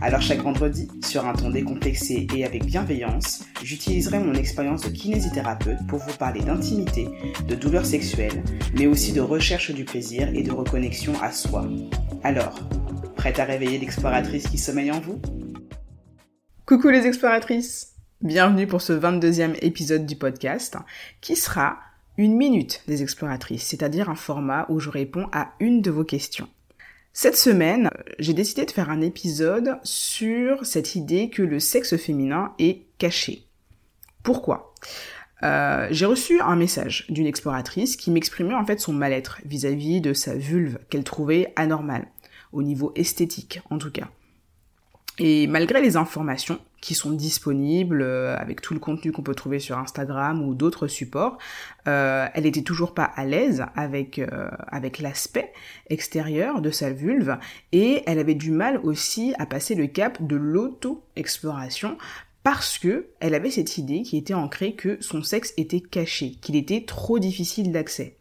Alors chaque vendredi, sur un ton décomplexé et avec bienveillance, j'utiliserai mon expérience de kinésithérapeute pour vous parler d'intimité, de douleurs sexuelles, mais aussi de recherche du plaisir et de reconnexion à soi. Alors, prête à réveiller l'exploratrice qui sommeille en vous? Coucou les exploratrices Bienvenue pour ce 22e épisode du podcast qui sera une minute des exploratrices, c'est-à-dire un format où je réponds à une de vos questions. Cette semaine, j'ai décidé de faire un épisode sur cette idée que le sexe féminin est caché. Pourquoi? Euh, J'ai reçu un message d'une exploratrice qui m'exprimait en fait son mal-être vis-à-vis de sa vulve qu'elle trouvait anormale, au niveau esthétique en tout cas. Et malgré les informations qui sont disponibles euh, avec tout le contenu qu'on peut trouver sur Instagram ou d'autres supports, euh, elle était toujours pas à l'aise avec euh, avec l'aspect extérieur de sa vulve et elle avait du mal aussi à passer le cap de l'auto-exploration parce que elle avait cette idée qui était ancrée que son sexe était caché, qu'il était trop difficile d'accès.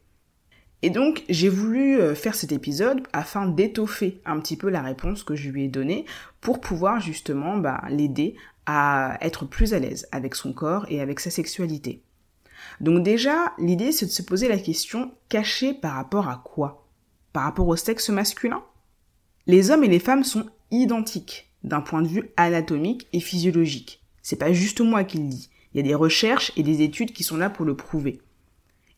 Et donc j'ai voulu euh, faire cet épisode afin d'étoffer un petit peu la réponse que je lui ai donnée pour pouvoir justement bah, l'aider à être plus à l'aise avec son corps et avec sa sexualité. Donc déjà, l'idée c'est de se poser la question caché par rapport à quoi? Par rapport au sexe masculin? Les hommes et les femmes sont identiques d'un point de vue anatomique et physiologique. C'est pas juste moi qui le dis. Il y a des recherches et des études qui sont là pour le prouver.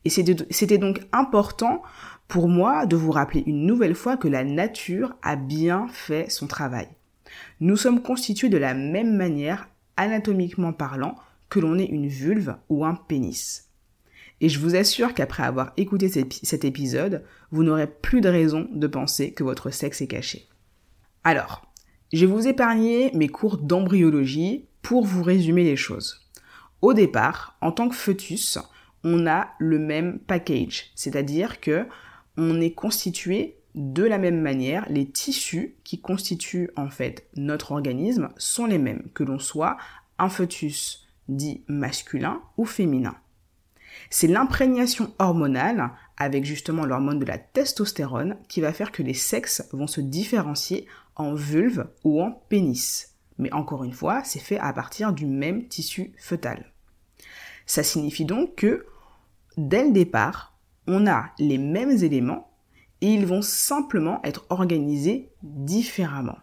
Et c'était donc important pour moi de vous rappeler une nouvelle fois que la nature a bien fait son travail. Nous sommes constitués de la même manière, anatomiquement parlant, que l'on est une vulve ou un pénis. Et je vous assure qu'après avoir écouté cet épisode, vous n'aurez plus de raison de penser que votre sexe est caché. Alors, je vais vous épargner mes cours d'embryologie pour vous résumer les choses. Au départ, en tant que fœtus, on a le même package, c'est-à-dire que on est constitué de la même manière, les tissus qui constituent en fait notre organisme sont les mêmes, que l'on soit un fœtus dit masculin ou féminin. C'est l'imprégnation hormonale, avec justement l'hormone de la testostérone, qui va faire que les sexes vont se différencier en vulve ou en pénis. Mais encore une fois, c'est fait à partir du même tissu fœtal. Ça signifie donc que, dès le départ, on a les mêmes éléments et ils vont simplement être organisés différemment.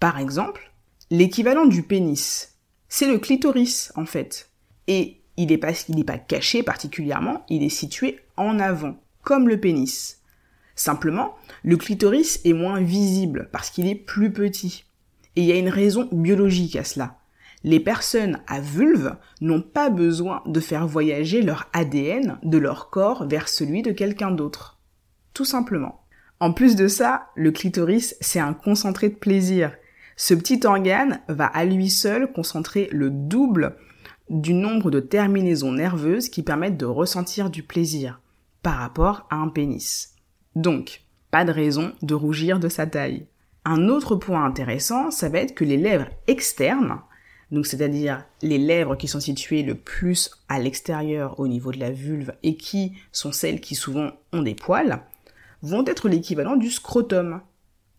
Par exemple, l'équivalent du pénis, c'est le clitoris en fait. Et il n'est pas, pas caché particulièrement, il est situé en avant, comme le pénis. Simplement, le clitoris est moins visible parce qu'il est plus petit. Et il y a une raison biologique à cela les personnes à vulve n'ont pas besoin de faire voyager leur ADN de leur corps vers celui de quelqu'un d'autre. Tout simplement. En plus de ça, le clitoris, c'est un concentré de plaisir. Ce petit organe va à lui seul concentrer le double du nombre de terminaisons nerveuses qui permettent de ressentir du plaisir par rapport à un pénis. Donc, pas de raison de rougir de sa taille. Un autre point intéressant, ça va être que les lèvres externes donc c'est-à-dire les lèvres qui sont situées le plus à l'extérieur au niveau de la vulve et qui sont celles qui souvent ont des poils, vont être l'équivalent du scrotum.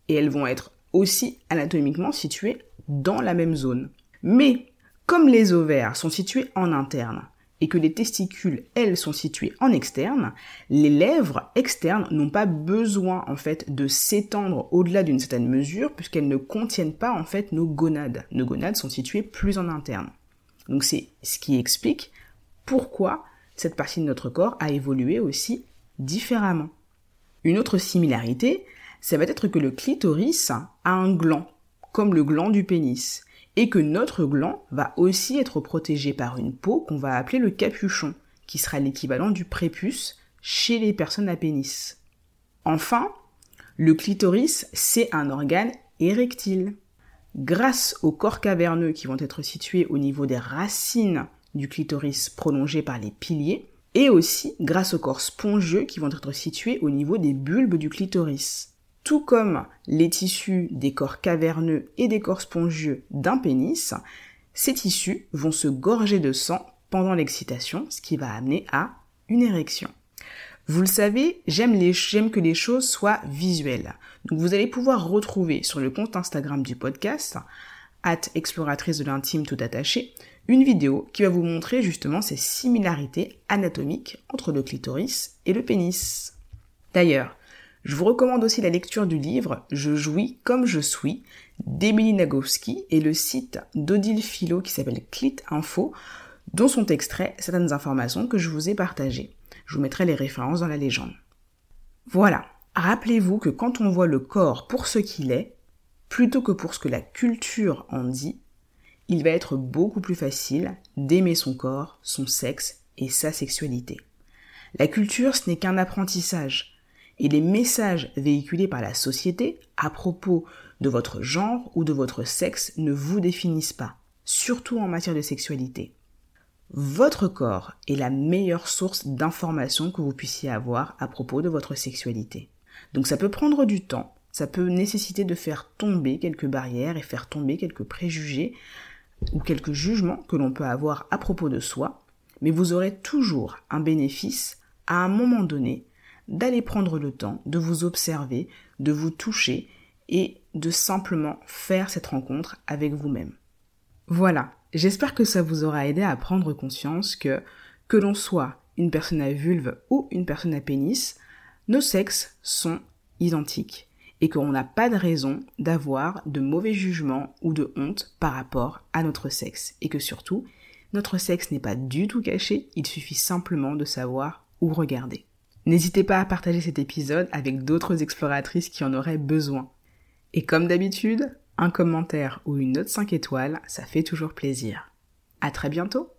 Et elles vont être aussi anatomiquement situées dans la même zone. Mais comme les ovaires sont situés en interne et que les testicules, elles, sont situées en externe, les lèvres externes n'ont pas besoin, en fait, de s'étendre au-delà d'une certaine mesure, puisqu'elles ne contiennent pas, en fait, nos gonades. Nos gonades sont situées plus en interne. Donc c'est ce qui explique pourquoi cette partie de notre corps a évolué aussi différemment. Une autre similarité, ça va être que le clitoris a un gland, comme le gland du pénis et que notre gland va aussi être protégé par une peau qu'on va appeler le capuchon, qui sera l'équivalent du prépuce chez les personnes à pénis. Enfin, le clitoris, c'est un organe érectile. Grâce aux corps caverneux qui vont être situés au niveau des racines du clitoris prolongées par les piliers, et aussi grâce aux corps spongieux qui vont être situés au niveau des bulbes du clitoris. Tout comme les tissus des corps caverneux et des corps spongieux d'un pénis, ces tissus vont se gorger de sang pendant l'excitation, ce qui va amener à une érection. Vous le savez, j'aime que les choses soient visuelles. Vous allez pouvoir retrouver sur le compte Instagram du podcast, at exploratrice de l'intime tout attaché, une vidéo qui va vous montrer justement ces similarités anatomiques entre le clitoris et le pénis. D'ailleurs, je vous recommande aussi la lecture du livre Je jouis comme je suis d'Emily Nagowski et le site d'Odile Philo qui s'appelle Clit Info, dont sont extraits certaines informations que je vous ai partagées. Je vous mettrai les références dans la légende. Voilà. Rappelez-vous que quand on voit le corps pour ce qu'il est, plutôt que pour ce que la culture en dit, il va être beaucoup plus facile d'aimer son corps, son sexe et sa sexualité. La culture, ce n'est qu'un apprentissage. Et les messages véhiculés par la société à propos de votre genre ou de votre sexe ne vous définissent pas, surtout en matière de sexualité. Votre corps est la meilleure source d'informations que vous puissiez avoir à propos de votre sexualité. Donc ça peut prendre du temps, ça peut nécessiter de faire tomber quelques barrières et faire tomber quelques préjugés ou quelques jugements que l'on peut avoir à propos de soi, mais vous aurez toujours un bénéfice à un moment donné d'aller prendre le temps de vous observer, de vous toucher et de simplement faire cette rencontre avec vous-même. Voilà, j'espère que ça vous aura aidé à prendre conscience que, que l'on soit une personne à vulve ou une personne à pénis, nos sexes sont identiques et qu'on n'a pas de raison d'avoir de mauvais jugements ou de honte par rapport à notre sexe et que surtout, notre sexe n'est pas du tout caché, il suffit simplement de savoir où regarder. N'hésitez pas à partager cet épisode avec d'autres exploratrices qui en auraient besoin. Et comme d'habitude, un commentaire ou une note 5 étoiles, ça fait toujours plaisir. À très bientôt!